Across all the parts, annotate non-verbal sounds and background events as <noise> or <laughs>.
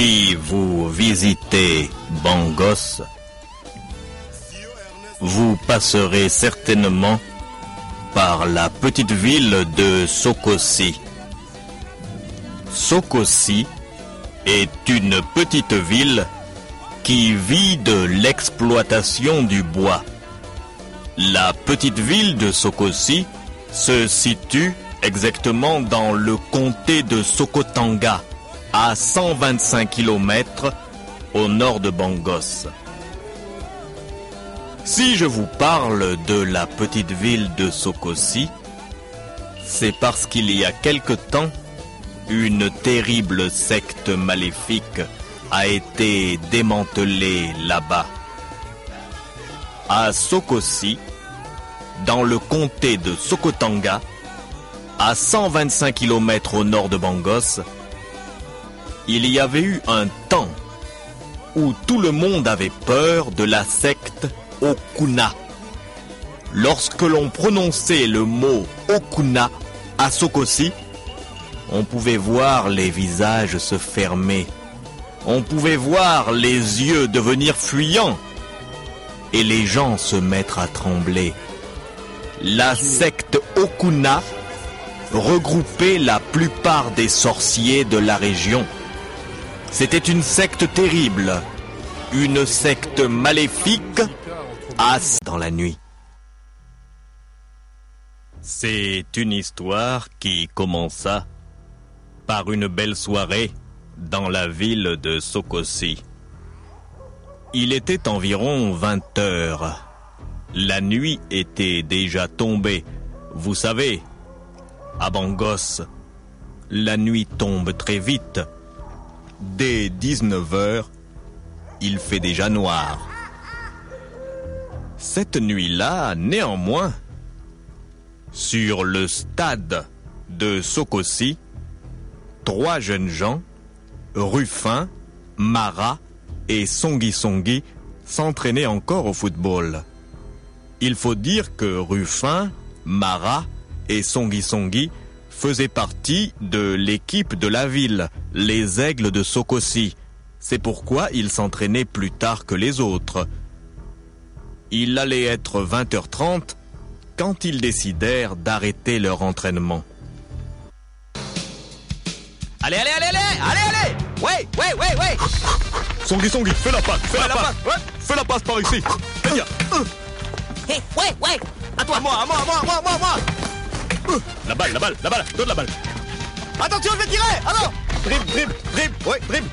Si vous visitez Bangos, vous passerez certainement par la petite ville de Sokosi. Sokosi est une petite ville qui vit de l'exploitation du bois. La petite ville de Sokosi se situe exactement dans le comté de Sokotanga, à 125 km au nord de Bangos. Si je vous parle de la petite ville de Sokosi, c'est parce qu'il y a quelque temps, une terrible secte maléfique a été démantelée là-bas. À Sokosi, dans le comté de Sokotanga, à 125 km au nord de Bangos, il y avait eu un temps où tout le monde avait peur de la secte Okuna. Lorsque l'on prononçait le mot Okuna à Sokosi, on pouvait voir les visages se fermer. On pouvait voir les yeux devenir fuyants et les gens se mettre à trembler. La secte Okuna regroupait la plupart des sorciers de la région. C'était une secte terrible, une secte maléfique, as dans la nuit. C'est une histoire qui commença par une belle soirée dans la ville de Sokosi. Il était environ 20 heures. La nuit était déjà tombée. Vous savez, à Bangos, la nuit tombe très vite. Dès 19 heures, il fait déjà noir. Cette nuit-là, néanmoins, sur le stade de Sokosi, trois jeunes gens, Ruffin, Mara et Songi Songi, s'entraînaient encore au football. Il faut dire que Ruffin, Mara et Songi Songi faisaient partie de l'équipe de la ville, les Aigles de Sokosi. C'est pourquoi ils s'entraînaient plus tard que les autres. Il allait être 20h30 quand ils décidèrent d'arrêter leur entraînement. Allez, allez, allez, allez, allez, allez Ouais, ouais, ouais, ouais Songi Songi, fais la passe, fais la, la passe. passe, ouais. Fais la passe par ici. Viens. Hé, ouais, ouais À toi À moi, à moi, à moi, à moi, à moi, à moi. La balle, la balle, la balle, donne la balle. Attention, je vais tirer Alors Dribble, dribble, dribble, ouais, dribble.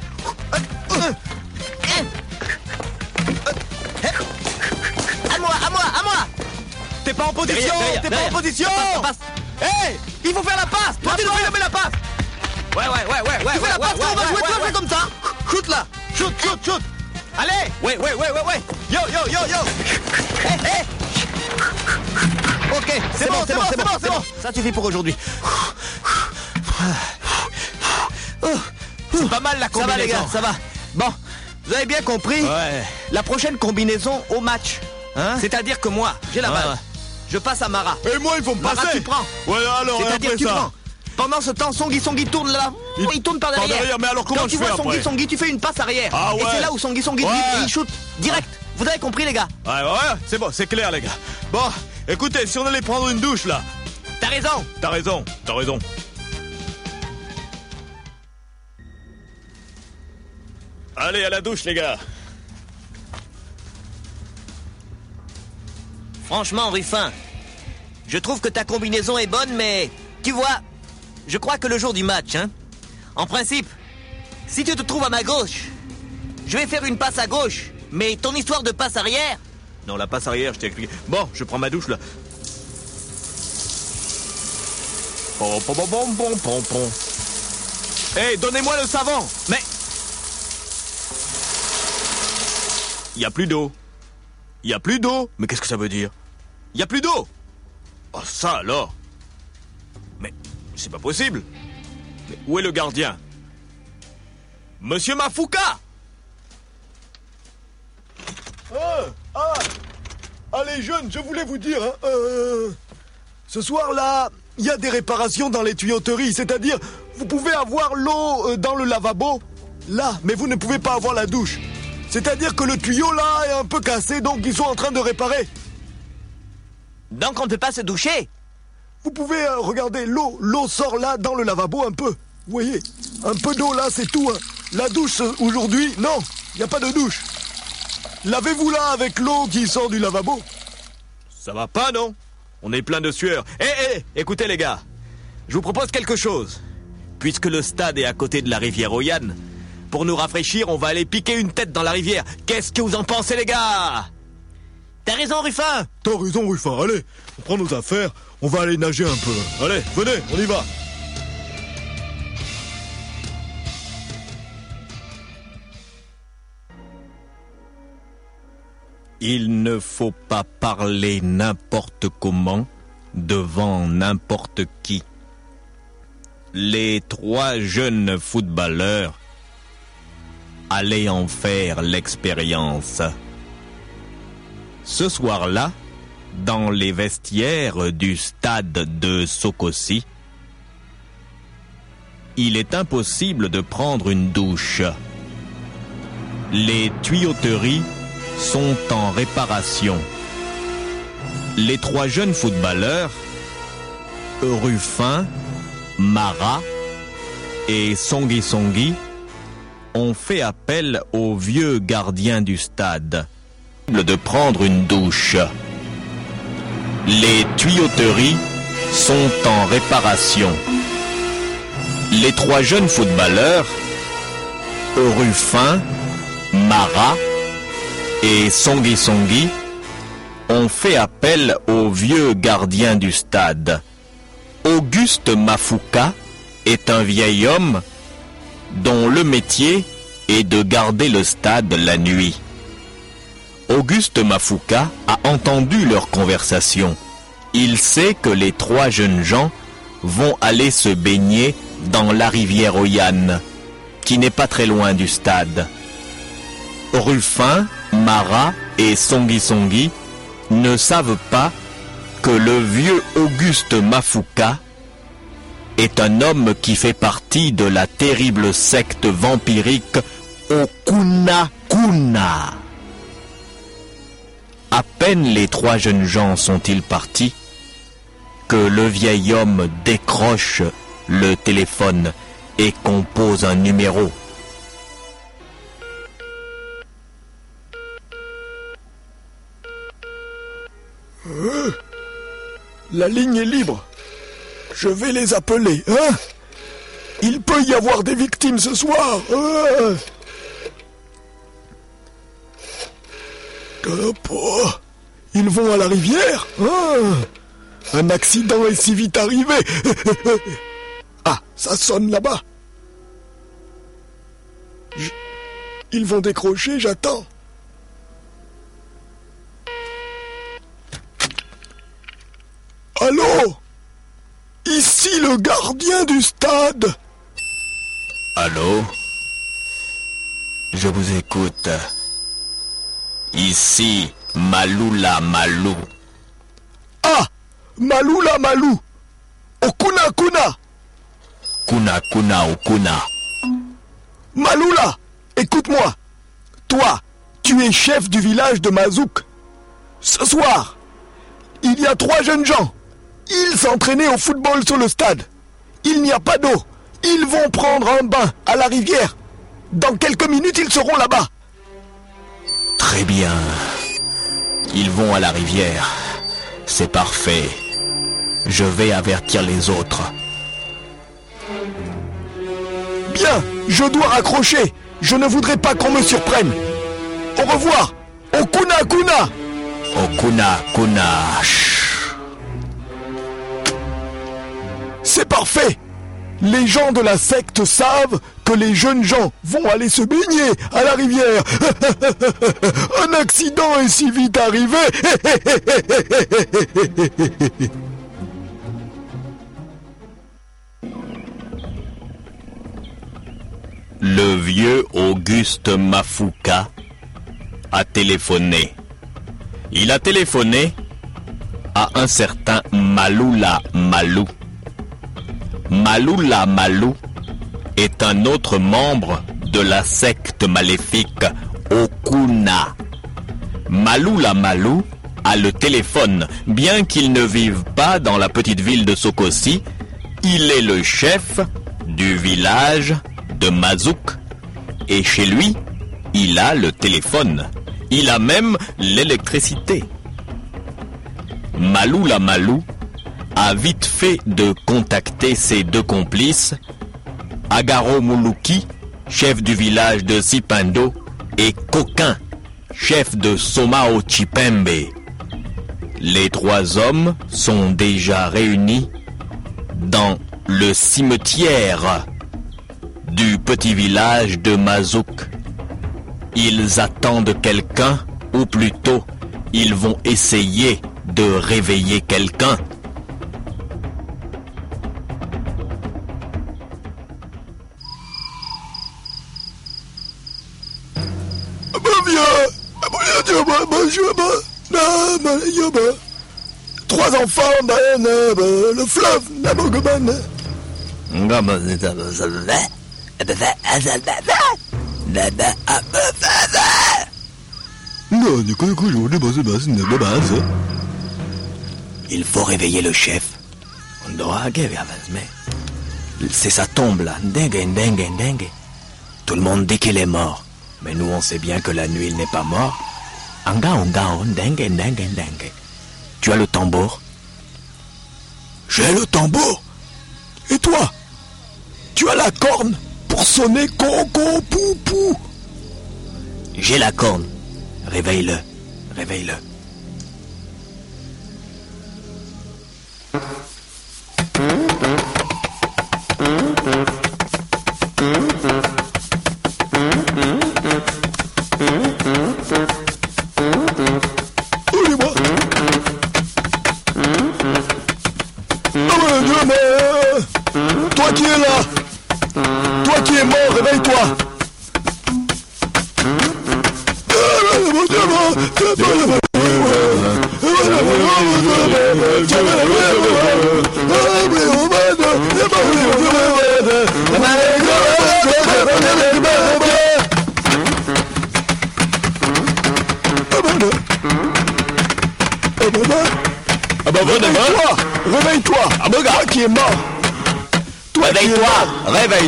À moi, à moi, à moi T'es pas en position, t'es pas en position. Hé, il faut faire la passe. Toi, tu dois faire la passe. Ouais, ouais, ouais, ouais, ouais, Tu fais la passe, on va jouer, tu vas comme ça. Shoot là, shoot, shoot, shoot. Allez. Ouais, ouais, ouais, ouais, ouais Yo, yo, yo, yo. Hé, hé Ok, c'est bon, c'est bon, c'est bon, c'est bon. Ça suffit pour aujourd'hui. C'est pas mal la Ça combinaison. va les gars, ça va. Bon, vous avez bien compris Ouais. La prochaine combinaison au match. Hein C'est-à-dire que moi, j'ai la balle. ouais. Je passe à Mara. Et moi, il faut me Mara, passer. tu prends. Ouais, alors, et C'est-à-dire après tu ça prends. Pendant ce temps, Songi tourne là. Il- Il, tourne par par derrière. derrière, mais alors comment Quand tu fais vois Songi, tu fais une passe arrière. Ah Et ouais. c'est là où dribble et il shoot direct. Vous avez compris les gars ouais, ouais, c'est bon, c'est clair, les gars. Bon, écoutez, si on allait prendre une douche, là. T'as raison. T'as raison, t'as raison. Allez, à la douche, les gars. Franchement, Ruffin, je trouve que ta combinaison est bonne, mais tu vois, je crois que le jour du match, hein, en principe, si tu te trouves à ma gauche, je vais faire une passe à gauche, mais ton histoire de passe arrière, Non, la passe arrière, je t'ai expliqué. Bon, je prends ma douche, là. Pom, pom, pom, pom, pom, pom. Hé, donnez-moi le savon Mais... Il y a plus d'eau. Il y a plus d'eau Mais qu'est-ce que ça veut dire? Il y a plus d'eau Oh, ça alors Mais c'est pas possible. Mais où est le gardien? Monsieur Mafouka Ah, ah, ah, les jeunes, je voulais vous dire, hein, euh, ce soir-là, il y a des réparations dans les tuyauteries, c'est-à-dire, vous pouvez avoir l'eau euh, dans le lavabo, là, mais vous ne pouvez pas avoir la douche. C'est-à-dire que le tuyau là est un peu cassé, donc ils sont en train de réparer. Donc on ne peut pas se doucher? Vous pouvez euh, regarder l'eau, l'eau sort là dans le lavabo un peu. Vous voyez, un peu d'eau là, c'est tout. hein. La douche aujourd'hui, non, il n'y a pas de douche. Lavez-vous là avec l'eau qui sort du lavabo? Ça va pas, non? On est plein de sueur. Eh, eh, écoutez les gars. Je vous propose quelque chose. Puisque le stade est à côté de la rivière Oyane, pour nous rafraîchir, on va aller piquer une tête dans la rivière. Qu'est-ce que vous en pensez, les gars? T'as raison, Ruffin T'as raison, Ruffin. Allez, on prend nos affaires, on va aller nager un peu. Allez, venez, on y va. Il ne faut pas parler n'importe comment devant n'importe qui. Les trois jeunes footballeurs allaient en faire l'expérience. Ce soir-là, dans les vestiaires du stade de Sokosi, il est impossible de prendre une douche. Les tuyauteries sont en réparation. Les trois jeunes footballeurs, Ruffin, Mara et Songi Songi, ont fait appel au vieux gardien du stade de prendre une douche. Les tuyauteries sont en réparation. Les trois jeunes footballeurs, Ruffin, Mara et Songi Songi, ont fait appel au vieux gardien du stade. Auguste Mafuka est un vieil homme dont le métier est de garder le stade la nuit. Auguste Mafuka a entendu leur conversation. Il sait que les trois jeunes gens vont aller se baigner dans la rivière Oyane, qui n'est pas très loin du stade. Ruffin, Mara et Songi Songi ne savent pas que le vieux Auguste Mafuka est un homme qui fait partie de la terrible secte vampirique Okuna Kuna. À peine les trois jeunes gens sont-ils partis que le vieil homme décroche le téléphone et compose un numéro. La ligne est libre. Je vais les appeler, hein? Il peut y avoir des victimes ce soir. hein? Ils vont à la rivière hein? Un accident est si vite arrivé. <laughs> ah, ça sonne là-bas. Ils vont décrocher, j'attends. Allô? Ici le gardien du stade Allô? Je vous écoute. Ici, Maloula Malou. Ah Maloula Malou Okuna Kuna Kuna Kuna Okuna. Maloula Écoute-moi Toi, tu es chef du village de Mazouk. Ce soir, il y a trois jeunes gens. Ils s'entraînaient au football sur le stade. Il n'y a pas d'eau. Ils vont prendre un bain à la rivière. Dans quelques minutes, ils seront là-bas. Très bien. Ils vont à la rivière. C'est parfait. Je vais avertir les autres. Bien, je dois raccrocher. Je ne voudrais pas qu'on me surprenne. Au revoir. Okuna Kuna Okuna Kuna. Les gens de la secte savent que les jeunes gens vont aller se baigner à la rivière. <laughs> Un accident est si vite arrivé. <laughs> Le vieux Auguste Mafuka a téléphoné. Il a téléphoné à un certain Maloula Malou. Maloula Malou est un autre membre de la secte maléfique Okuna. Malou la Malou a le téléphone. Bien qu'il ne vive pas dans la petite ville de Sokosi, il est le chef du village de Mazouk. Et chez lui, il a le téléphone. Il a même l'électricité. Malou la Malou a vite fait de contacter ses deux complices, Agaro Moulouki, chef du village de Sipando, et Coquin, chef de Somao Chipembe. Les trois hommes sont déjà réunis dans le cimetière du petit village de Mazouk. Ils attendent quelqu'un, ou plutôt, ils vont essayer de réveiller quelqu'un. Il faut réveiller le chef. C'est sa tombe là. Tout le monde dit qu'il est mort. Mais nous on sait bien que la nuit il n'est pas mort. Tu as le tambour J'ai le tambour. Et toi Tu as la corne pour sonner coco pou pou. J'ai la corne. Réveille-le. Réveille-le.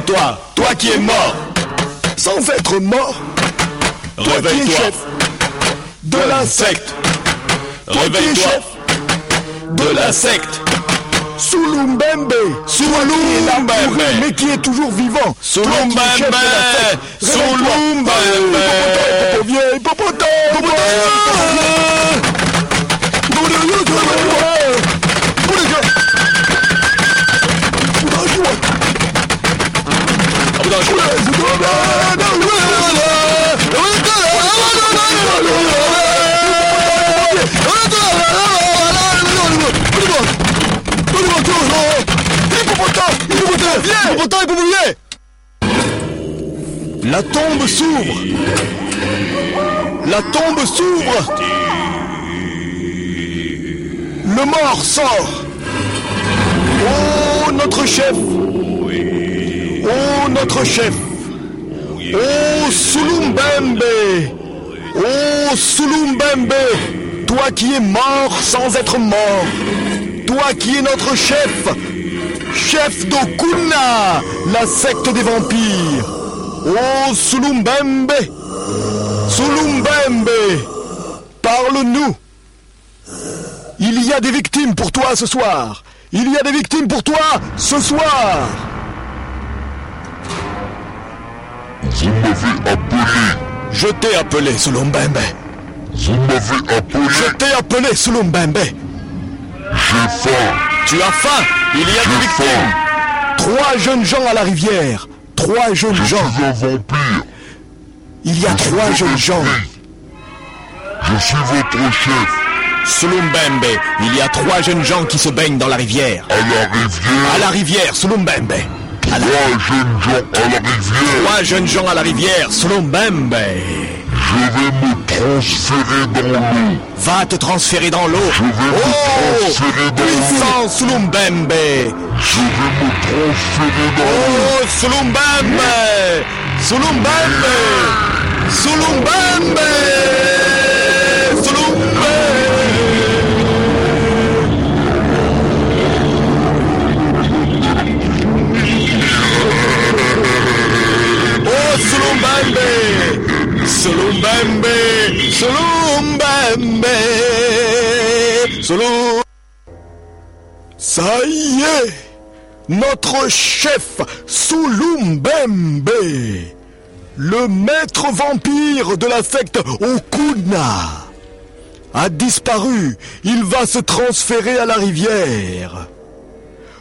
Réveille-toi Toi qui es mort. Sans être mort Toi qui es Réveille-toi. chef de la secte. Toi qui Réveille-toi. de la secte. Sulumbembe. Sulumbembe. Mais qui est toujours vivant. Sulumbembe. Toi La tombe s'ouvre. La tombe s'ouvre. Le mort sort. Oh notre chef. Oh notre chef. Oh Sulumbembe. Oh Sulumbembe. Toi qui es mort sans être mort. Toi qui es notre chef. Chef d'Okuna La secte des vampires Oh Sulumbembe! Sulumbembe! Parle-nous. Il y a des victimes pour toi ce soir. Il y a des victimes pour toi ce soir. Vous m'avez appelé, Je t'ai appelé Sulumbembe. Vous m'avez appelé, Je t'ai appelé Sulumbembe. J'ai faim, Tu as faim. Il y a des victimes. faim, Trois jeunes gens à la rivière Trois jeunes je suis gens un vampire, Il y a trois jeunes gens. je suis votre chef, Sulumbembe, il y a trois jeunes gens qui se baignent dans la rivière. à la rivière, À la rivière, Sulumbembe. trois jeunes gens à la rivière, Trois jeunes gens à la rivière, Sulumbembe. Je vais me transférer dans l'eau, Va te transférer dans l'eau. je vais me Oh transférer dans l'eau, Puissant Sulumbembe. je vais me transférer dans l'eau, Oh Sulumbembe. Sulumbembe Sulumbembe Notre chef Sulumbembe Le maître vampire de la secte Okuna a disparu. Il va se transférer à la rivière.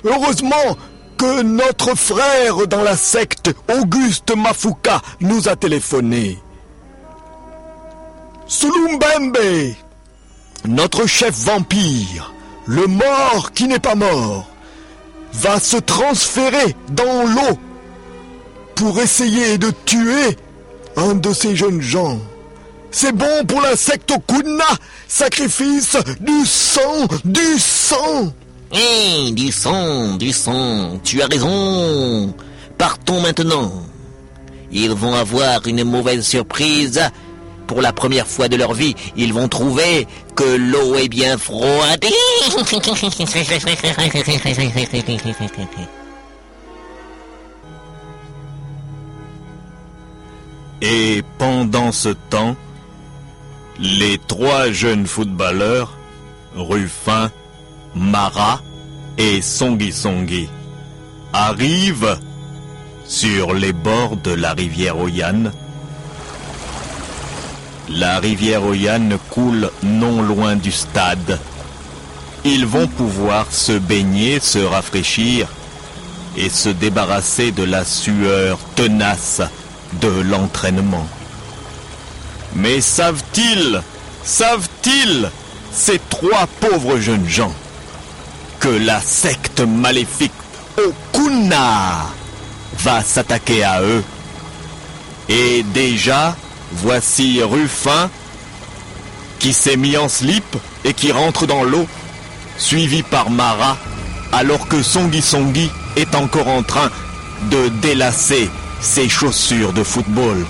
Heureusement que notre frère dans la secte, Auguste Mafuka, nous a téléphoné. Sulumbembe, notre chef vampire, le mort qui n'est pas mort, va se transférer dans l'eau pour essayer de tuer un de ces jeunes gens. C'est bon pour la secte Okuna, sacrifice du sang, du sang. Hé, du sang, du sang, tu as raison. Partons maintenant. Ils vont avoir une mauvaise surprise. Pour la première fois de leur vie, ils vont trouver que l'eau est bien froide. Et pendant ce temps, les trois jeunes footballeurs, Ruffin, Mara et Songi Songi, arrivent sur les bords de la rivière Oyan. La rivière Oyan coule non loin du stade. Ils vont pouvoir se baigner, se rafraîchir et se débarrasser de la sueur tenace de l'entraînement. Mais savent-ils, savent-ils, ces trois pauvres jeunes gens, que la secte maléfique Okuna va s'attaquer à eux? Et déjà, voici Ruffin qui s'est mis en slip et qui rentre dans l'eau, suivi par Mara, alors que Songi Songi est encore en train de délasser ses chaussures de football.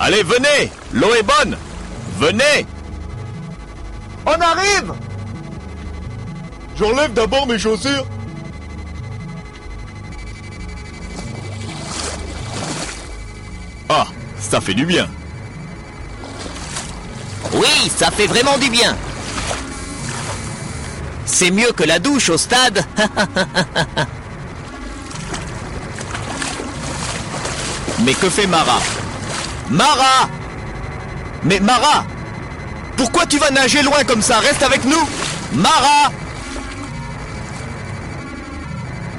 Allez, venez L'eau est bonne Venez On arrive J'enlève d'abord mes chaussures. Ça fait du bien. Oui, ça fait vraiment du bien. C'est mieux que la douche au stade. <laughs> Mais que fait Mara? Mara! Mais Mara! Pourquoi tu vas nager loin comme ça? Reste avec nous! Mara!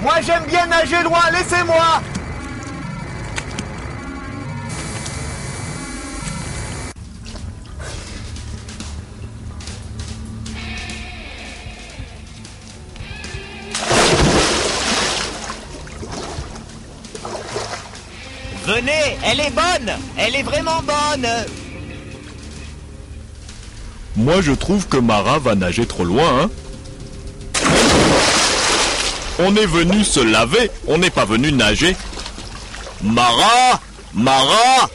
Moi j'aime bien nager loin, laissez-moi elle est bonne. Elle est vraiment bonne. Moi je trouve que Mara va nager trop loin, hein On est venu se laver, on n'est pas venu nager. Mara Mara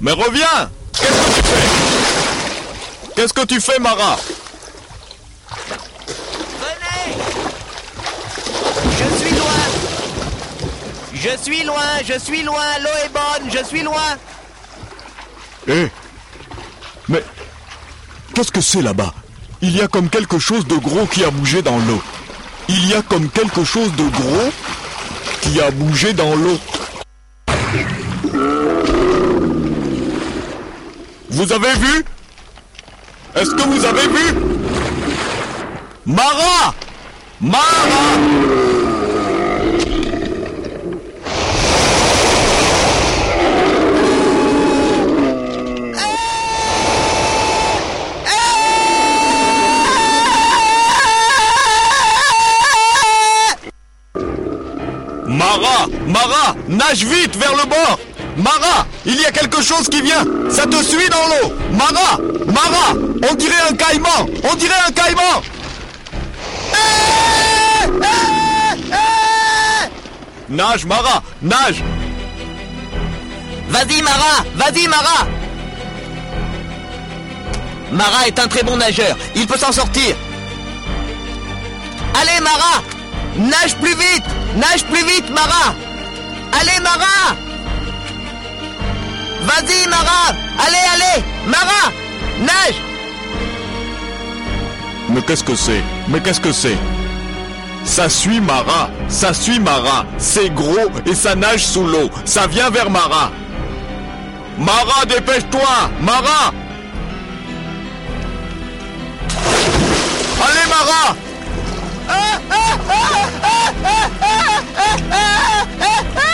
Mais reviens Qu'est-ce que tu fais? Qu'est-ce que tu fais, Mara Venez. Je suis loin. Je suis loin, je suis loin. L'eau est bonne, je suis loin. Eh Mais qu'est-ce que c'est là-bas? Il y a comme quelque chose de gros qui a bougé dans l'eau. Il y a comme quelque chose de gros qui a bougé dans l'eau. Vous avez vu? Est-ce que vous avez vu? Mara Mara Nage vite vers le bord. Mara, il y a quelque chose qui vient. Ça te suit dans l'eau. Mara Mara On dirait un caïman. On dirait un caïman. Eh, eh, eh. Nage, Mara Nage. Vas-y, Mara Vas-y, Mara. Mara est un très bon nageur. Il peut s'en sortir. Allez, Mara Nage plus vite. Nage plus vite, Mara. Allez, Mara. Vas-y, Mara. Allez, allez. Mara Nage. Mais qu'est-ce que c'est? Mais qu'est-ce que c'est? Ça suit Mara. Ça suit Mara. C'est gros et ça nage sous l'eau. Ça vient vers Mara. Mara, dépêche-toi. Mara. Allez, Mara <laughs>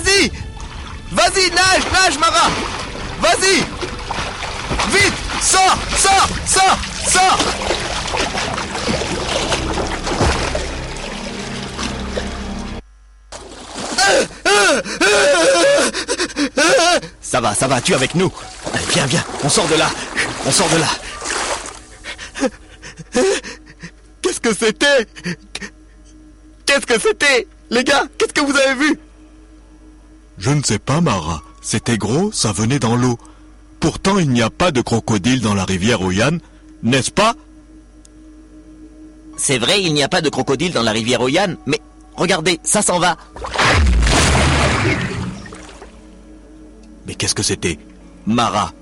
Vas-y. Vas-y, nage, nage, Mara. Vas-y. Vite. Sors Sors Sors Sors. Ça va, ça va, tu es avec nous. Viens, viens, on sort de là. On sort de là. Qu'est-ce que c'était? Qu'est-ce que c'était Les gars, qu'est-ce que vous avez vu? Je ne sais pas, Mara. C'était gros, ça venait dans l'eau. Pourtant, il n'y a pas de crocodile dans la rivière Oyan, n'est-ce pas? C'est vrai, il n'y a pas de crocodile dans la rivière Oyan, mais regardez, ça s'en va. Mais qu'est-ce que c'était? Mara,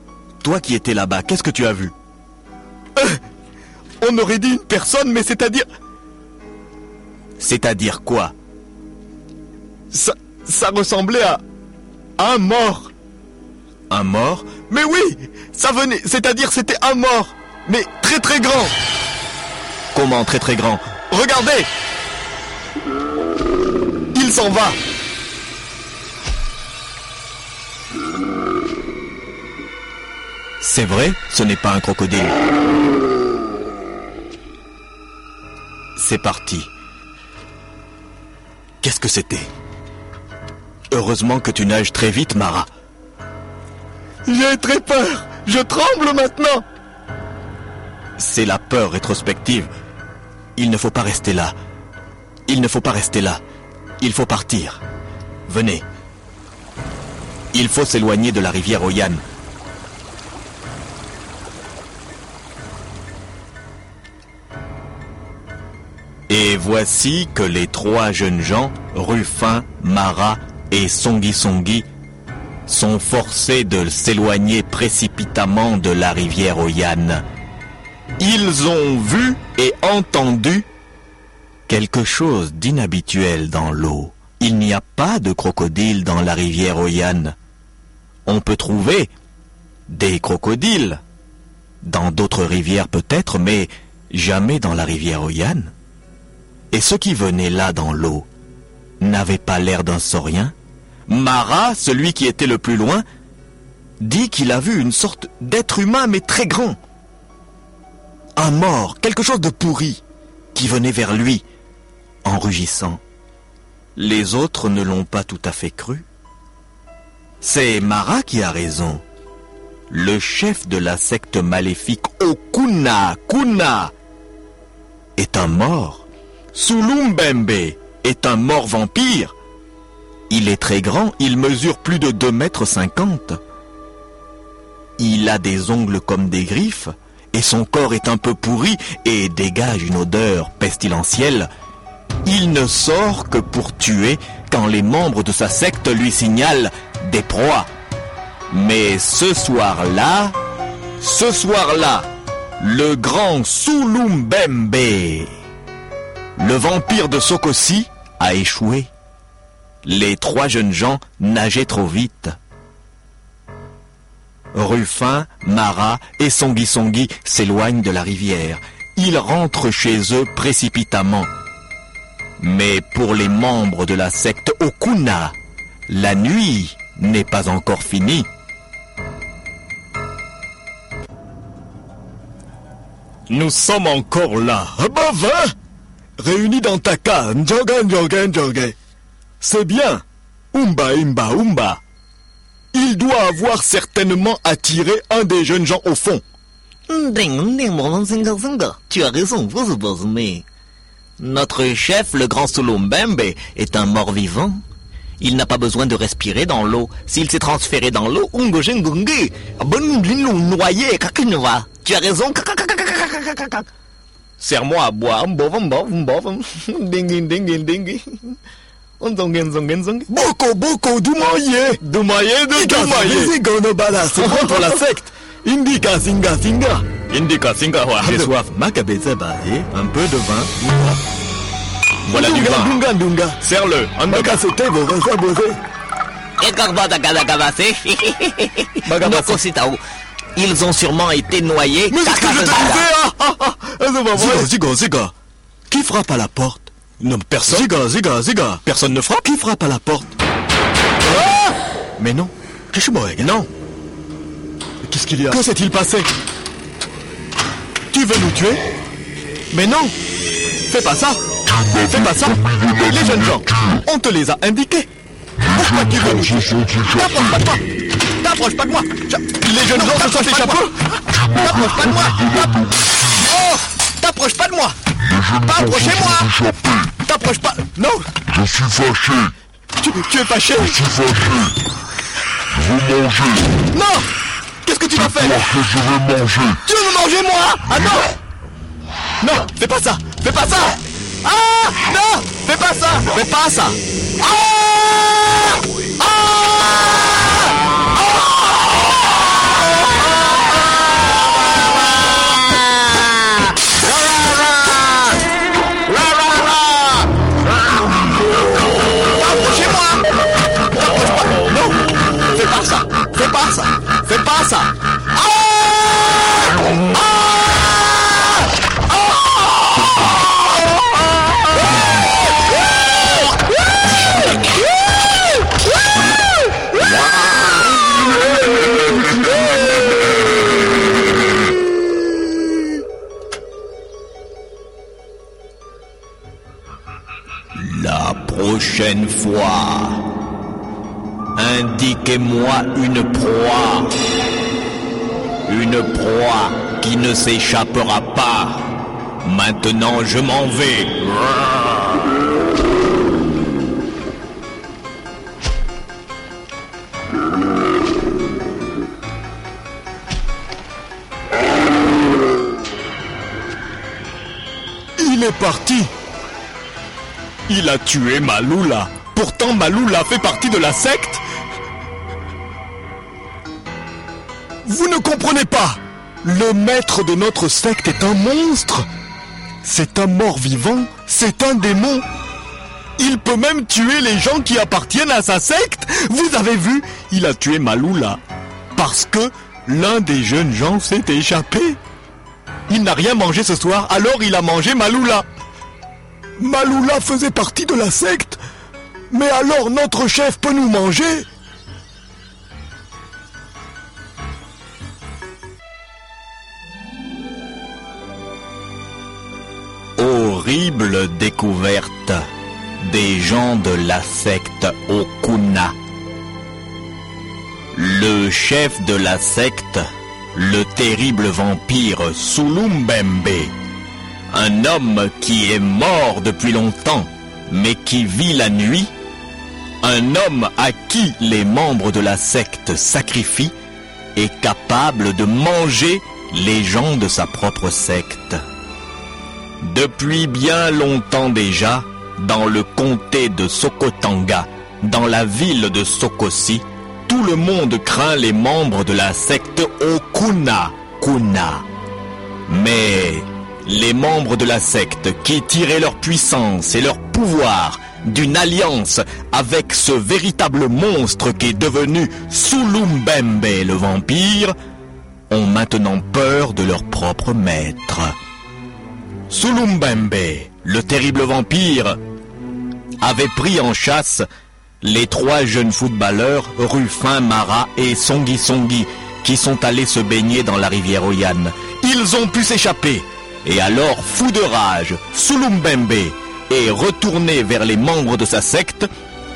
toi qui étais là-bas, qu'est-ce que tu as vu? Euh, On aurait dit une personne, mais c'est-à-dire... C'est-à-dire quoi? Ça, ça ressemblait à... un mort. Un mort? Mais oui Ça venait... C'est-à-dire c'était un mort. Mais très très grand. Comment très très grand? Regardez Il s'en va C'est vrai, ce n'est pas un crocodile. C'est parti. Qu'est-ce que c'était? Heureusement que tu nages très vite, Mara. J'ai très peur. Je tremble maintenant. C'est la peur rétrospective. Il ne faut pas rester là. Il ne faut pas rester là. Il faut partir. Venez. Il faut s'éloigner de la rivière Oyan. Et voici que les trois jeunes gens, Ruffin, Mara et Songi Songi, sont forcés de s'éloigner précipitamment de la rivière Oyan. Ils ont vu et entendu quelque chose d'inhabituel dans l'eau. Il n'y a pas de crocodile dans la rivière Oyan. On peut trouver des crocodiles dans d'autres rivières peut-être, mais jamais dans la rivière Oyan. Et ceux qui venaient là dans l'eau n'avaient pas l'air d'un saurien. Mara, celui qui était le plus loin, dit qu'il a vu une sorte d'être humain mais très grand. Un mort, quelque chose de pourri, qui venait vers lui en rugissant. Les autres ne l'ont pas tout à fait cru. C'est Mara qui a raison. Le chef de la secte maléfique Okuna Kuna est un mort. Sulumbembe est un mort vampire. Il est très grand, il mesure plus de 2 mètres 50. Il a des ongles comme des griffes, et son corps est un peu pourri et dégage une odeur pestilentielle. Il ne sort que pour tuer quand les membres de sa secte lui signalent des proies. Mais ce soir-là, ce soir-là, le grand Sulumbembe le vampire de Sokosi a échoué. Les trois jeunes gens nageaient trop vite. Ruffin, Mara et Songi Songi s'éloignent de la rivière. ils rentrent chez eux précipitamment. Mais pour les membres de la secte Okuna, la nuit n'est pas encore finie. Nous sommes encore là. Va Réunis dans ta njoga. C'est bien. Umba imba umba. Il doit avoir certainement attiré un des jeunes gens au fond. Tu as raison, vous, vous, mais... Notre chef, le grand Sulumbembe, est un mort-vivant. Il n'a pas besoin de respirer dans l'eau. S'il s'est transféré dans l'eau, noyé, tu as raison. Serre-moi à boire. <laughs> Boko boko dumaye. Dumaye de Dumaye. C'est Gonobala, c'est bon pour la secte. Indica singa singa. Indica singa wa. J'ai soif. Makabezeba, eh, un peu de vin. Voilà du Dunga vin. dunga dunga. Serre-le. Andaka. Baka c'était vos vrais abosés. Nokositao. Ils ont sûrement été noyés. Mais c'est ce que je te disais ah, ah, ah. Qui frappe à la porte? Non, personne. Ziga, ziga, ziga. Personne ne frappe. Qui frappe à la porte? Mais non. Non. Qu'est-ce qu'il y a? Que s'est-il passé? Tu veux nous tuer? Mais non. Fais pas ça. Fais pas ça. Les jeunes gens, on te les a indiqués. Pourquoi tu veux nous tuer T'approches pas de moi. T'approches pas de moi. Les jeunes gens se sont échappés. T'approches pas de moi. Oh T'approches pas de moi. Pas approchez-moi. T'approches pas. Non. Je suis fâché. Tu, tu es fâché. Je suis fâché. Vous mangez. Non. Qu'est-ce que tu vas faire? Que je vais manger. Tu veux me manger moi? Ah non Non, fais pas ça Fais pas ça Ah Non Fais pas ça Fais pas ça Ah Approchez-moi une proie. Une proie qui ne s'échappera pas. Maintenant, je m'en vais. Il est parti Il a tué Maloula Pourtant Maloula fait partie de la secte Vous ne comprenez pas. Le maître de notre secte est un monstre. C'est un mort-vivant, c'est un démon. Il peut même tuer les gens qui appartiennent à sa secte. Vous avez vu Il a tué Maloula. Parce que l'un des jeunes gens s'est échappé. Il n'a rien mangé ce soir, alors il a mangé Maloula. Maloula faisait partie de la secte. Mais alors notre chef peut nous manger? Découverte des gens de la secte Okuna. Le chef de la secte, le terrible vampire Sulumbembe, un homme qui est mort depuis longtemps, mais qui vit la nuit, un homme à qui les membres de la secte sacrifient, est capable de manger les gens de sa propre secte. Depuis bien longtemps déjà, dans le comté de Sokotanga, dans la ville de Sokosi, tout le monde craint les membres de la secte Okuna Kuna. Mais les membres de la secte qui tiraient leur puissance et leur pouvoir d'une alliance avec ce véritable monstre qui est devenu Sulumbembe le vampire, ont maintenant peur de leur propre maître. Sulumbembe, le terrible vampire, avait pris en chasse les trois jeunes footballeurs Ruffin, Mara et Songi Songi qui sont allés se baigner dans la rivière Oyan. Ils ont pu s'échapper. Et alors, fou de rage, Sulumbembe est retourné vers les membres de sa secte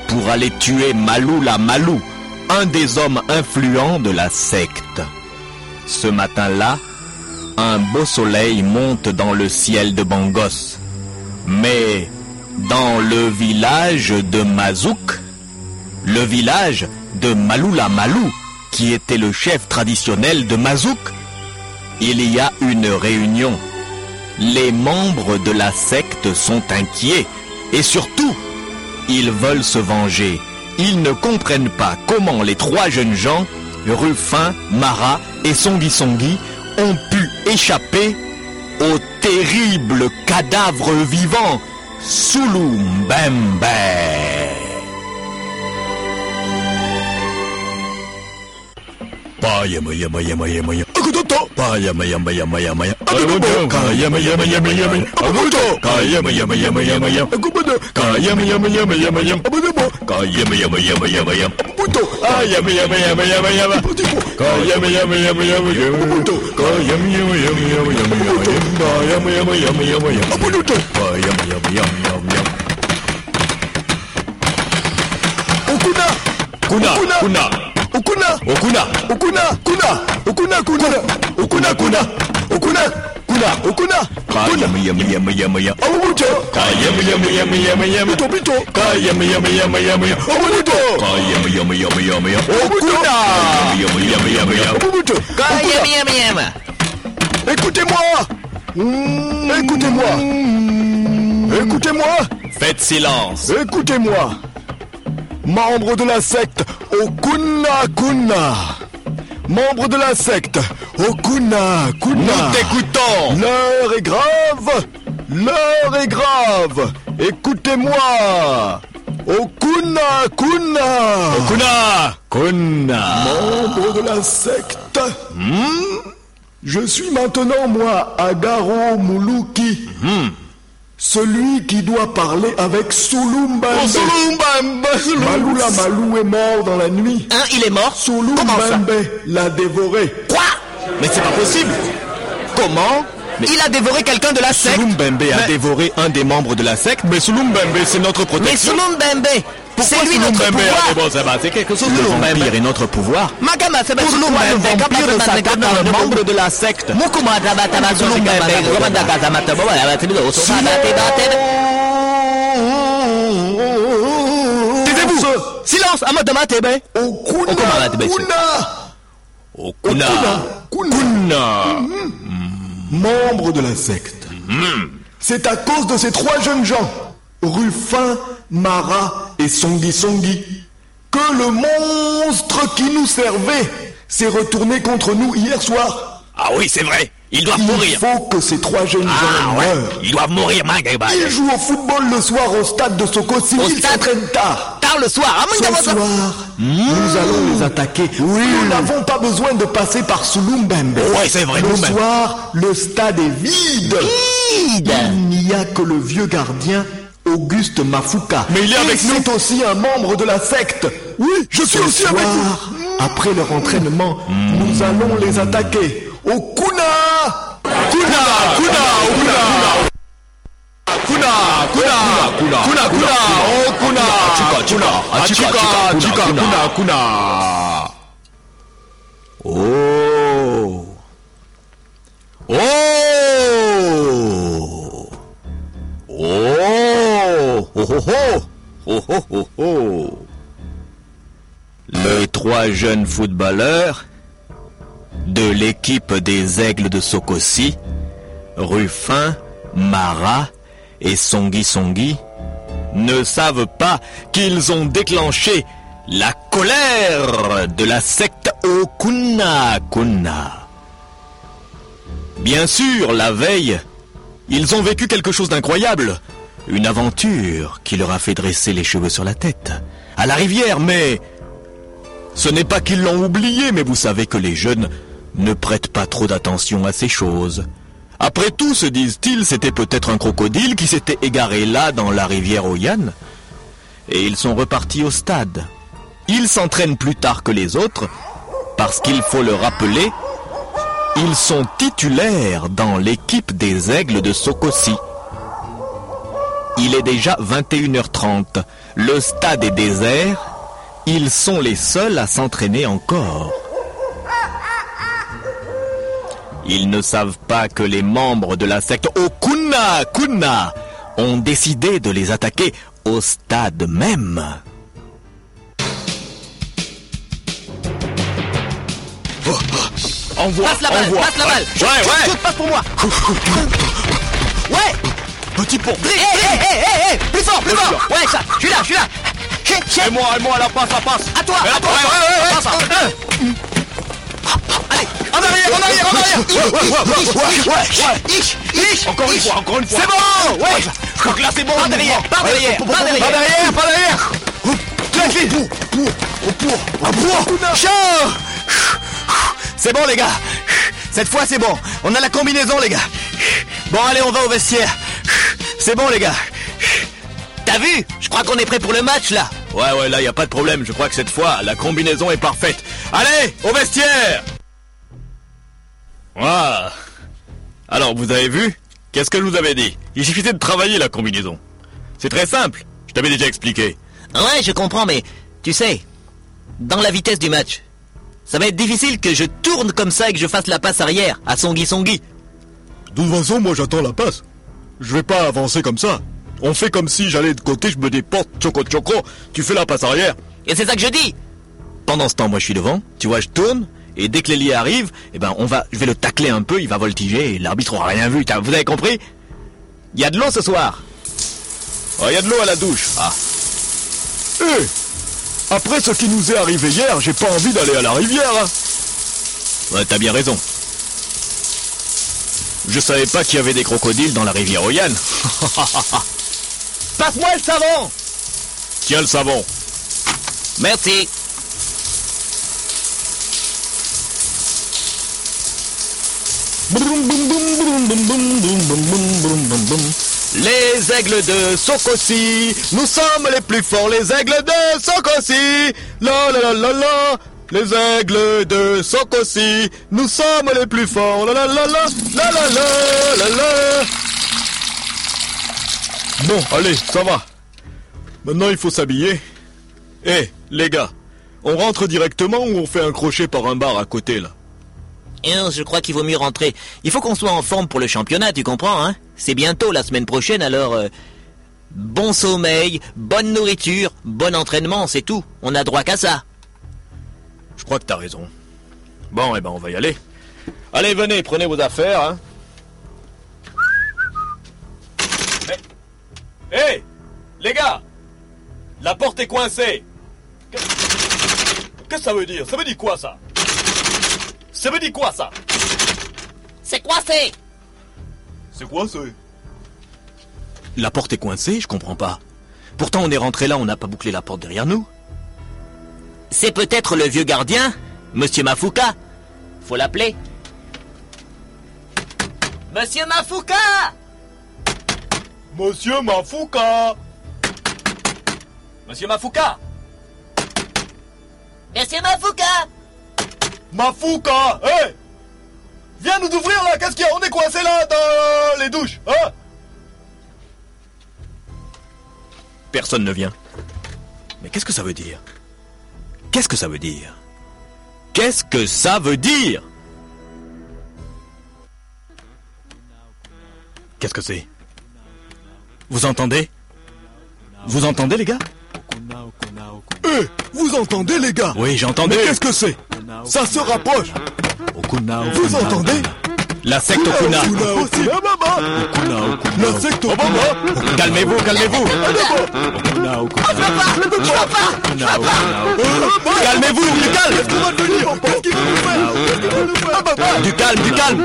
pour aller tuer Malula Malou, un des hommes influents de la secte. Ce matin-là, un beau soleil monte dans le ciel de Bangos. Mais dans le village de Mazouk, le village de Malula Malou, qui était le chef traditionnel de Mazouk, il y a une réunion. Les membres de la secte sont inquiets et surtout, ils veulent se venger. Ils ne comprennent pas comment les trois jeunes gens, Ruffin, Mara et Songi Songi, ont pu échapper au terrible cadavre vivant Sulumbembe. Pa Abuduto. Kayama yama yama yama yama. Abuduto. Kayama yama yama yama yama. Abuduto. Kayama yama yama yama yama. Abuduto. Kayama yama yama yama yama. Abuduto. Kayama yama yama yama yama. Abuduto. Kayama yama yama yama yama. Abuduto. Kayama yama yama yama yama. Abuduto. Kayama yama yama yama yama. Abuduto. Kayama yama yama yama yama. Abuduto. Kayama yama yama yama yama. Kuna. Kuna. Kuna. Okuna. okuna, Okuna, kuna, okuna, kuna, okuna, kuna, okuna, kuna, okuna, Ka kuna. yama yama yama yama yama. Abubuto, Ka yama yama yama yama yama. pito, pito, Ka yama yama yama yama yama. abubuto, Ka yama yama yama yama yama. okuna, Yama yama yama yama. abubuto, okuna. Yam, yam, yam. Écoutez-moi, Mm, écoutez-moi, écoutez-moi, Faites silence. écoutez-moi, membre de la secte Okuna Kuna, membre de la secte Okuna Kuna. Nous t'écoutons. L'heure est grave. L'heure est grave. Écoutez-moi. Okuna Kuna. Kuna, kuna. Membre de la secte. Je suis maintenant moi Agaro Muluki Celui qui doit parler avec Sulumba Malula Malou est mort dans la nuit. Hein, il est mort? Comment ça? Sulumba l'a dévoré. Quoi? Mais c'est pas possible. Comment? Mais Il a dévoré quelqu'un de la secte. Sulumbembe a Mais- dévoré un des membres de la secte, mais Sulumbembe c'est notre Mais protection. Sulumbembe Pourquoi C'est lui notre pouvoir C'est quelque chose de vampire et notre pouvoir. Le Sulumbembe vampire de s'attaque à un membre de la secte Tebe Taisez-vous Silence Amadama Tebe Okuna Okuma va te baisser. Kuna Kuna. Kuna. Kuna. membre de la secte. C'est à cause de ces trois jeunes gens, Ruffin, Mara et Songi Songi, que le monstre qui nous servait s'est retourné contre nous hier soir. Ah oui, c'est vrai. Ils doivent Il mourir. faut que ces trois jeunes Ah gens ouais. meurent. Ils doivent mourir, Magaba. Ils jouent au football le soir au stade de Sokosi. Ils s'entraînent tard. Tard le soir Ce soir, nous allons les attaquer. Nous n'avons pas besoin de passer par Sulumbembe. Ouais, c'est vrai, Le soir, le stade est vide. Il n'y a que le vieux gardien Auguste Mafuka. Mais il est avec nous. C'est aussi un membre de la secte. Oui, je suis aussi avec vous. Après leur entraînement, nous allons les attaquer. Au Kuna Kuna, kuna, kuna. Kuna, kuna, kuna, kuna, kuna, oh kuna, chika, chika, chika, chika, chika, kuna, kuna. Oh. Oh. Oh. Oh, oh, oh. Oh, oh. Les trois jeunes footballeurs de l'équipe des Aigles de Sokosi, Ruffin, Mara et Songi Songi, ne savent pas qu'ils ont déclenché la colère de la secte Okuna Kuna. Bien sûr, la veille, ils ont vécu quelque chose d'incroyable. Une aventure qui leur a fait dresser les cheveux sur la tête. À la rivière, mais... Ce n'est pas qu'ils l'ont oublié, mais vous savez que les jeunes ne prêtent pas trop d'attention à ces choses. Après tout, se disent-ils, c'était peut-être un crocodile qui s'était égaré là dans la rivière Oyan. Et ils sont repartis au stade. Ils s'entraînent plus tard que les autres, parce qu'il faut le rappeler, ils sont titulaires dans l'équipe des aigles de Sokosi. Il est déjà 21h30. Le stade est désert. Ils sont les seuls à s'entraîner encore. Ils ne savent pas que les membres de la secte Okuna Kuna ont décidé de les attaquer au stade même. Envoie, Passe la balle, envoie. passe la balle. Ouais, ouais. Shoot, passe pour moi. Ouais. Petit pont. Hé, hé, hé, hé, hé, plus fort, plus fort. Ouais, ça. Je suis là, je suis là. Et moi, et moi, la passe, la passe. À toi, à toi. ouais, ouais, ouais, hein. Allez, En arrière, en arrière, en arrière. Ouais, ouais, ouais, Encore une fois, encore une fois. C'est bon, ouais. Je crois que là, c'est bon. Pas derrière, pas derrière, pas Pas derrière. derrière, pas derrière. Tranquille. Chaud. C'est bon, les gars. Cette fois, c'est bon. On a la combinaison, les gars. Bon, allez, on va au vestiaire. C'est bon, les gars. T'as vu? Je crois qu'on est prêt pour le match là. Ouais, ouais, là, y a pas de problème. Je crois que cette fois, la combinaison est parfaite. Allez, au vestiaire Waouh Alors, vous avez vu? Qu'est-ce que je vous avais dit? Il suffisait de travailler la combinaison. C'est très simple. Je t'avais déjà expliqué. Ouais, je comprends, mais tu sais, dans la vitesse du match, ça va être difficile que je tourne comme ça et que je fasse la passe arrière à Songi Songi. De toute façon, moi j'attends la passe. Je vais pas avancer comme ça. On fait comme si j'allais de côté, je me déporte, choco choco, tu fais la passe arrière. Et c'est ça que je dis. Pendant ce temps, moi je suis devant, tu vois, je tourne, et dès que l'ailier arrive, eh ben on va, je vais le tacler un peu, il va voltiger, et l'arbitre aura rien vu, vous avez compris? Il y a de l'eau ce soir Oh, y a de l'eau à la douche. Ah, Hé Après ce qui nous est arrivé hier, j'ai pas envie d'aller à la rivière. hein. Ouais, t'as bien raison. Je savais pas qu'il y avait des crocodiles dans la rivière Oyan. <laughs> Passe-moi le savon. Tiens le savon. Merci. Les aigles de Sokosi, nous sommes les plus forts, les aigles de Sokosi. La la la la la. Les aigles de Sokosi, nous sommes les plus forts. La la la la la la la la la. Bon, allez, ça va. Maintenant, il faut s'habiller. Eh, les gars, on rentre directement ou on fait un crochet par un bar à côté, là? Eh je crois qu'il vaut mieux rentrer. Il faut qu'on soit en forme pour le championnat, tu comprends, hein? C'est bientôt la semaine prochaine, alors... euh, bon sommeil, bonne nourriture, bon entraînement, c'est tout. On a droit qu'à ça. Je crois que t'as raison. Bon, eh ben, on va y aller. Allez, venez, prenez vos affaires, hein. Hé Hé Les gars La porte est coincée Qu'est- Qu'est-ce que ça veut dire? Ça veut dire quoi, ça? Ça veut dire quoi, ça? C'est quoi c'est? C'est? La porte est coincée, je comprends pas. Pourtant on est rentré là, on n'a pas bouclé la porte derrière nous. C'est peut-être le vieux gardien, Monsieur Mafuka. Faut l'appeler. Monsieur Mafuka Monsieur Mafuka Monsieur Mafuka Monsieur Mafuka Mafuka Hé! Viens nous ouvrir là, qu'est-ce qu'il y a? On est coincé là dans les douches, hein? Personne ne vient. Mais qu'est-ce que ça veut dire? Qu'est-ce que ça veut dire Qu'est-ce que ça veut dire Qu'est-ce que c'est Vous entendez Vous entendez les gars Eh, vous entendez, les gars Oui, j'ai entendu. Mais qu'est-ce que c'est Ça se rapproche Vous entendez La secte Okuna. Okuna, le secto Calmez-vous, calmez-vous. Calmez-vous, du calme. Du calme, du calme.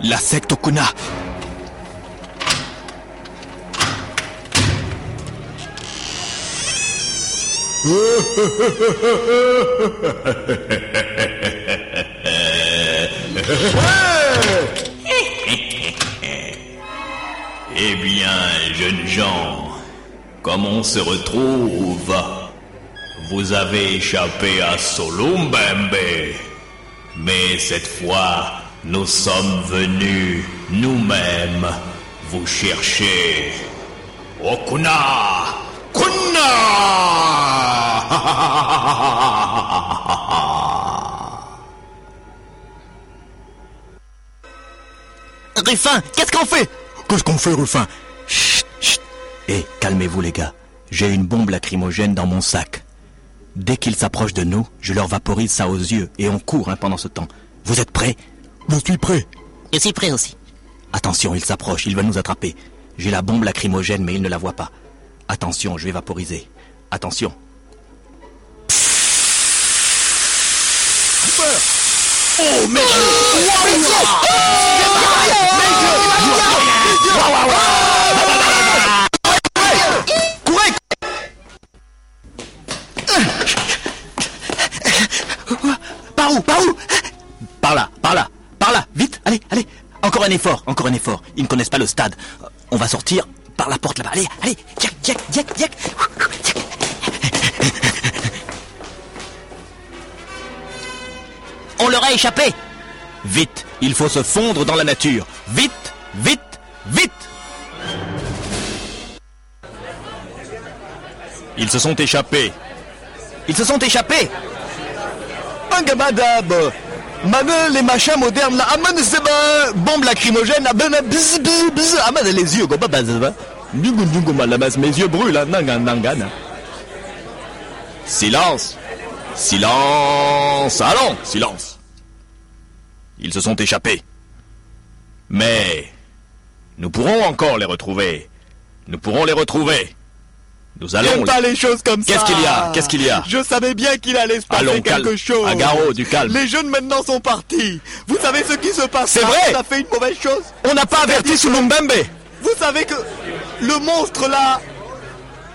La secte Kuna. <laughs> Eh bien, jeunes gens, comme on se retrouve? Vous avez échappé à Solumbembe. Mais cette fois, nous sommes venus nous-mêmes vous chercher. Okuna Kuna Ruffin, qu'est-ce qu'on fait? Qu'est-ce qu'on fait, Ruffin? Chut, chut. Eh, calmez-vous les gars. J'ai une bombe lacrymogène dans mon sac. Dès qu'ils s'approchent de nous, je leur vaporise ça aux yeux et on court hein, pendant ce temps. Vous êtes prêts? Je suis prêt. Je suis prêt aussi. Attention, ils s'approchent, ils veulent nous attraper. J'ai la bombe lacrymogène mais ils ne la voient pas. Attention, je vais vaporiser. Attention. Oh, mais Courez. Par où? Par où? Par là, par là, par là, vite, allez, allez. Encore un effort, encore un effort. Ils ne connaissent pas le stade. On va sortir par la porte là-bas. Allez, allez, Jack, Jack, Jack, Jack. On leur a échappé Vite, il faut se fondre dans la nature. Vite, vite, vite. Ils se sont échappés. Ils se sont échappés Un gamadab Les machins modernes là, amène ces ba- bombes lacrymogènes, amène bzz bzz bzz, amène les yeux. Dungu dungu malamas, mes yeux brûlent, hein, nangan nangan. Silence. Silence. Allons. Silence. Ils se sont échappés. Mais nous pourrons encore les retrouver. Nous pourrons les retrouver. Nous allons... Pas les choses comme ça. Qu'est-ce qu'il y a? Qu'est-ce qu'il y a? Je savais bien qu'il allait se passer Allons, quelque calme. chose. Agaro, du calme. Les jeunes maintenant sont partis. Vous savez ce qui se passe C'est vrai. Ça fait une mauvaise chose. On n'a pas averti Sulumbembe Vous savez que le monstre là,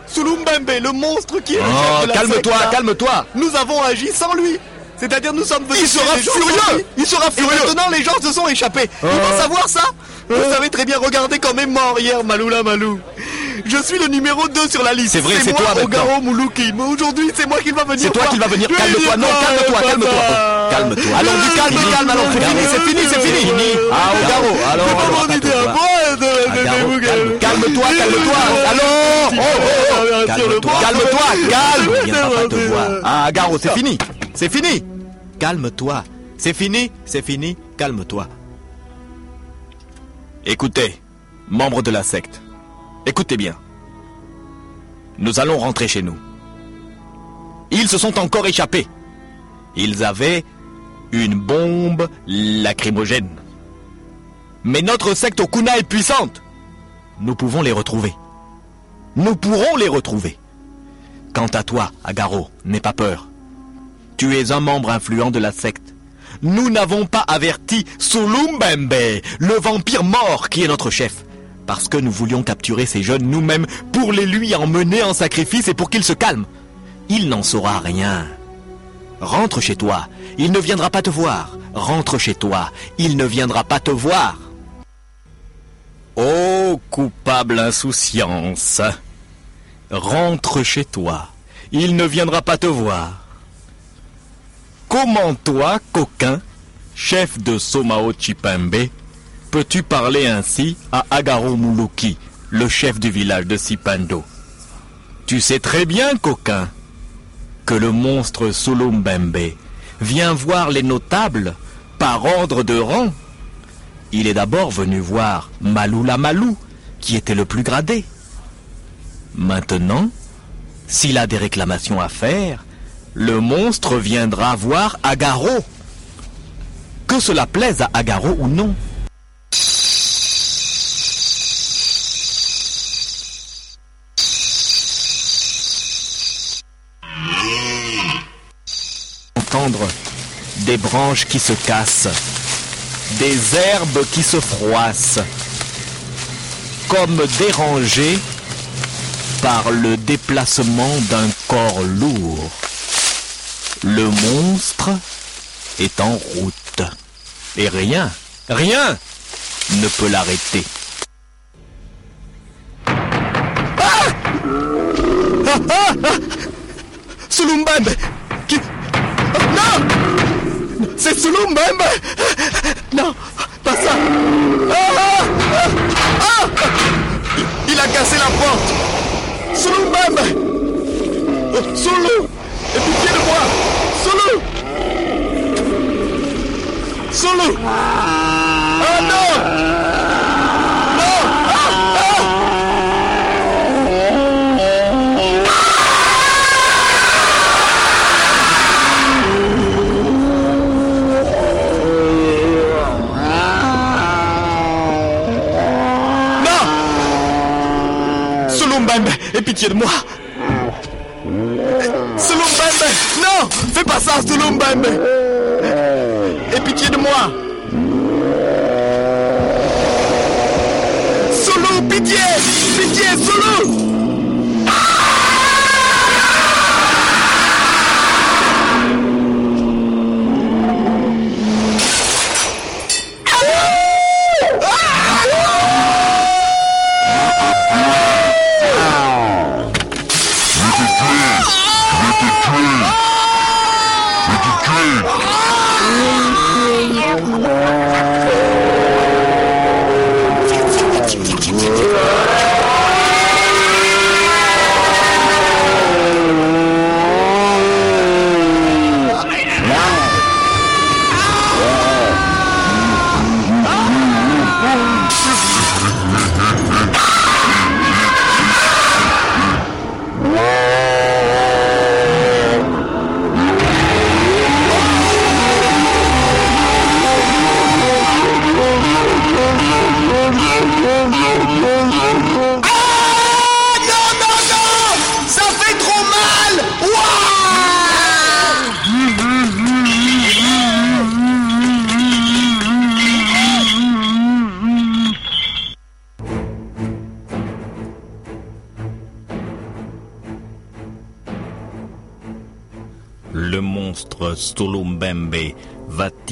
Sulumbembe, le monstre qui est le Oh, de calme-toi, calme-toi Nous avons agi sans lui. C'est-à-dire nous sommes venus. Il sera furieux. Il sera Et furieux. Oh. maintenant les gens se sont échappés. Vous pas savoir ça Vous savez très bien, regardez comme est mort hier Maloula Malou. Je suis le numéro 2 sur la liste. C'est vrai, c'est toi. Ogaro Moulouki. Mais aujourd'hui, c'est moi qui va venir. C'est toi qui va venir. Calme-toi, non, calme-toi, calme-toi. Calme-toi. Du calme, calme, allons, c'est fini, c'est fini, c'est fini. Ah, Ogaro, alors, alors, calme-toi, calme-toi. Allons Oh, oh, oh. Calme-toi, Calme-toi, calme. Ah, Agaro, c'est fini C'est fini Calme-toi. C'est fini, c'est fini, calme-toi. Écoutez, membres de la secte, écoutez bien. Nous allons rentrer chez nous. Ils se sont encore échappés. Ils avaient une bombe lacrymogène. Mais notre secte Okuna est puissante. Nous pouvons les retrouver. Nous pourrons les retrouver. Quant à toi, Agaro, n'aie pas peur. Tu es un membre influent de la secte. Nous n'avons pas averti Sulumbembe, le vampire mort qui est notre chef. Parce que nous voulions capturer ces jeunes nous-mêmes pour les lui emmener en sacrifice et pour qu'il se calme. Il n'en saura rien. Rentre chez toi. Il ne viendra pas te voir. Rentre chez toi. Il ne viendra pas te voir. Ô coupable insouciance. Rentre chez toi. Il ne viendra pas te voir. Comment toi, coquin, chef de Somao Chipembe, peux-tu parler ainsi à Agaro Muluki, le chef du village de Sipando? Tu sais très bien, coquin, que le monstre Sulumbembe vient voir les notables par ordre de rang. Il est d'abord venu voir Malula Malou, qui était le plus gradé. Maintenant, s'il a des réclamations à faire, le monstre viendra voir Agaro. Que cela plaise à Agaro ou non. Entendre des branches qui se cassent, des herbes qui se froissent, comme dérangées par le déplacement d'un corps lourd. Le monstre est en route. Et rien, rien ne peut l'arrêter. Sulumbembe qui... Non C'est Sulumbembe. Non, pas ça. Ah, ah, ah Il a cassé la porte. Sulumbembe. Oh, Sulu Et pitié de moi. Sulu. Sulu. Ah non Non Aie pitié de moi. Sulumbembe Non Fais pas ça, Sulumbembe Aie pitié de moi. Sulu, pitié. Pitié, Sulu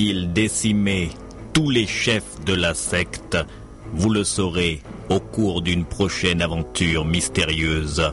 décimer tous les chefs de la secte? Vous le saurez au cours d'une prochaine aventure mystérieuse.